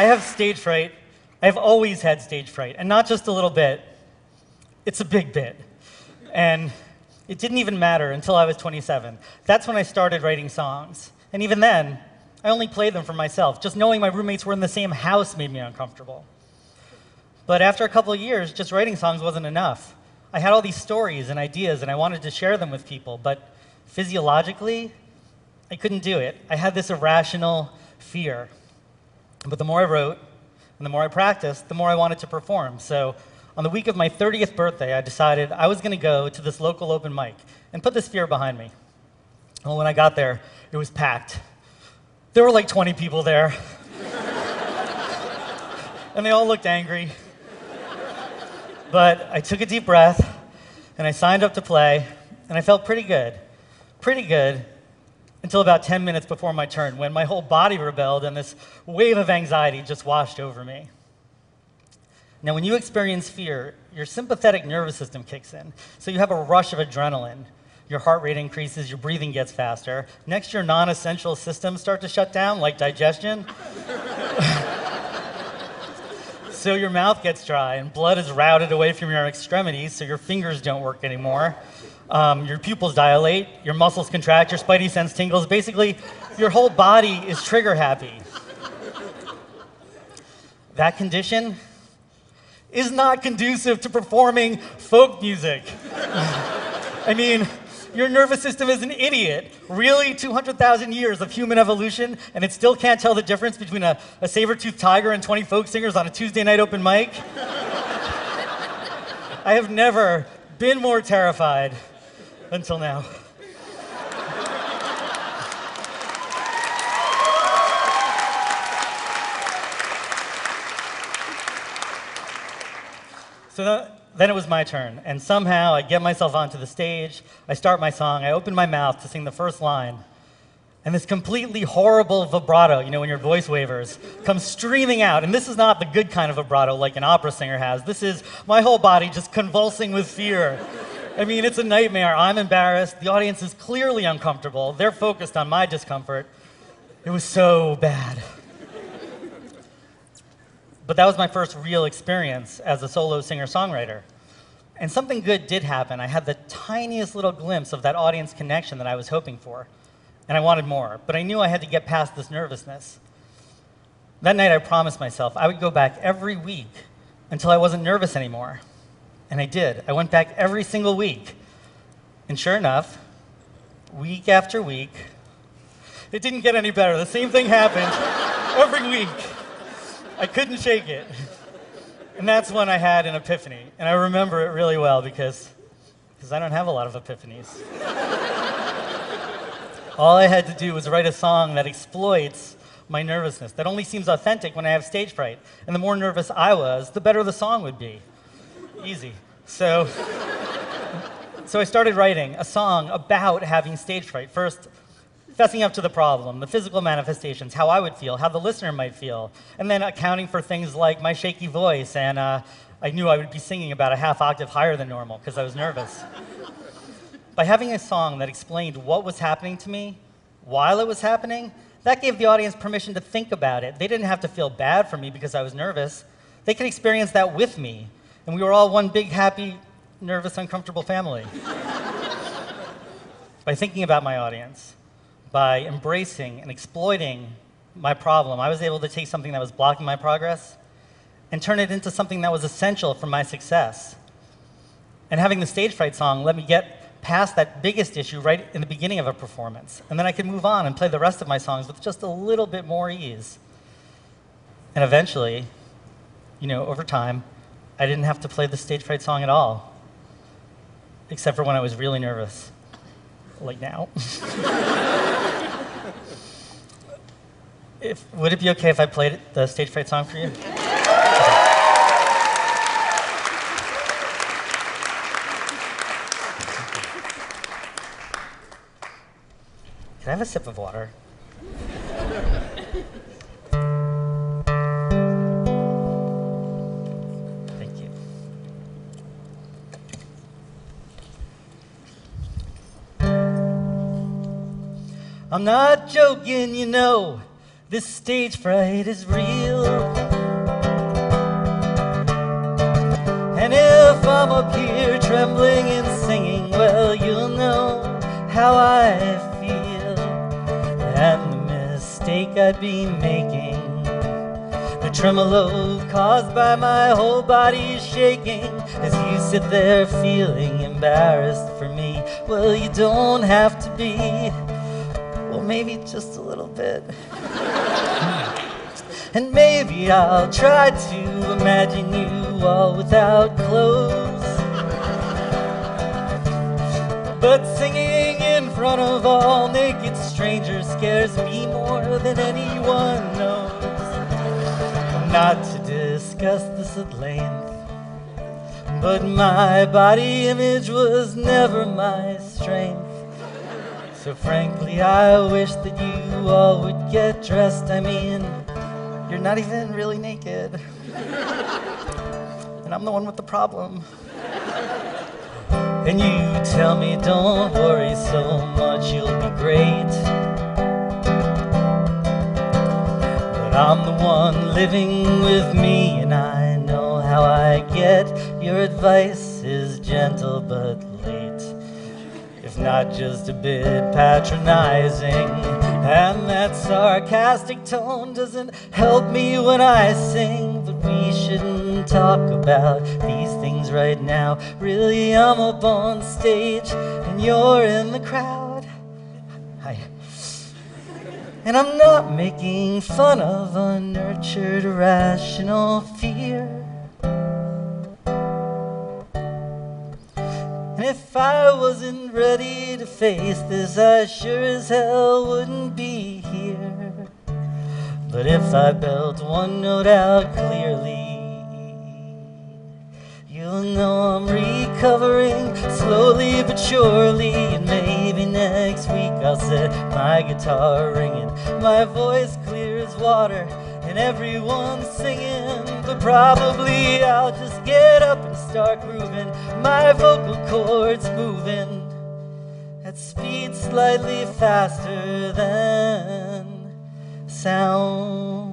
I have stage fright. I have always had stage fright, and not just a little bit. It's a big bit. And it didn't even matter until I was 27. That's when I started writing songs. And even then, I only played them for myself. Just knowing my roommates were in the same house made me uncomfortable. But after a couple of years, just writing songs wasn't enough. I had all these stories and ideas, and I wanted to share them with people, but physiologically, I couldn't do it. I had this irrational fear. But the more I wrote, and the more I practiced, the more I wanted to perform. So on the week of my 30th birthday, I decided I was going to go to this local open mic and put this fear behind me. Well, when I got there, it was packed. There were like 20 people there. and they all looked angry. But I took a deep breath and I signed up to play, and I felt pretty good. Pretty good until about 10 minutes before my turn when my whole body rebelled and this wave of anxiety just washed over me. Now, when you experience fear, your sympathetic nervous system kicks in. So you have a rush of adrenaline. Your heart rate increases, your breathing gets faster. Next, your non essential systems start to shut down, like digestion. so your mouth gets dry, and blood is routed away from your extremities, so your fingers don't work anymore. Um, your pupils dilate, your muscles contract, your spidey sense tingles. Basically, your whole body is trigger happy. That condition is not conducive to performing folk music. I mean, your nervous system is an idiot. Really? 200,000 years of human evolution, and it still can't tell the difference between a, a saber toothed tiger and 20 folk singers on a Tuesday night open mic? I have never been more terrified until now. So then it was my turn, and somehow I get myself onto the stage, I start my song, I open my mouth to sing the first line, and this completely horrible vibrato, you know, when your voice wavers, comes streaming out. And this is not the good kind of vibrato like an opera singer has. This is my whole body just convulsing with fear. I mean, it's a nightmare. I'm embarrassed. The audience is clearly uncomfortable. They're focused on my discomfort. It was so bad. But that was my first real experience as a solo singer songwriter. And something good did happen. I had the tiniest little glimpse of that audience connection that I was hoping for. And I wanted more. But I knew I had to get past this nervousness. That night, I promised myself I would go back every week until I wasn't nervous anymore. And I did. I went back every single week. And sure enough, week after week, it didn't get any better. The same thing happened every week. I couldn't shake it. And that's when I had an epiphany. And I remember it really well because, because I don't have a lot of epiphanies. All I had to do was write a song that exploits my nervousness, that only seems authentic when I have stage fright. And the more nervous I was, the better the song would be. Easy. So, so I started writing a song about having stage fright. First, fessing up to the problem, the physical manifestations, how I would feel, how the listener might feel, and then accounting for things like my shaky voice, and uh, I knew I would be singing about a half octave higher than normal because I was nervous. By having a song that explained what was happening to me while it was happening, that gave the audience permission to think about it. They didn't have to feel bad for me because I was nervous. They could experience that with me, and we were all one big, happy, nervous, uncomfortable family. By thinking about my audience, by embracing and exploiting my problem, I was able to take something that was blocking my progress and turn it into something that was essential for my success. And having the stage fright song let me get past that biggest issue right in the beginning of a performance. And then I could move on and play the rest of my songs with just a little bit more ease. And eventually, you know, over time, I didn't have to play the stage fright song at all, except for when I was really nervous, like now. If, would it be okay if I played the stage fright song for you? Can I have a sip of water? I'm not joking, you know. This stage fright is real. And if I'm up here trembling and singing, well, you'll know how I feel. And the mistake I'd be making. The tremolo caused by my whole body shaking as you sit there feeling embarrassed for me. Well, you don't have to be. Well, maybe just a little bit. And maybe I'll try to imagine you all without clothes. But singing in front of all naked strangers scares me more than anyone knows. Not to discuss this at length, but my body image was never my strength. So frankly, I wish that you all would get dressed. I mean, you're not even really naked. and I'm the one with the problem. And you tell me, don't worry so much, you'll be great. But I'm the one living with me, and I know how I get. Your advice is gentle but late, if not just a bit patronizing. And that sarcastic tone doesn't help me when I sing, but we shouldn't talk about these things right now. Really, I'm up on stage, and you're in the crowd. Hi. And I'm not making fun of unnurtured irrational fear. If I wasn't ready to face this, I sure as hell wouldn't be here. But if I belt one note out clearly, you'll know I'm recovering slowly but surely. And maybe next week I'll set my guitar ringing, my voice clear as water, and everyone's singing. But probably I'll just get up and start grooving, my vocal cords moving at speed slightly faster than sound.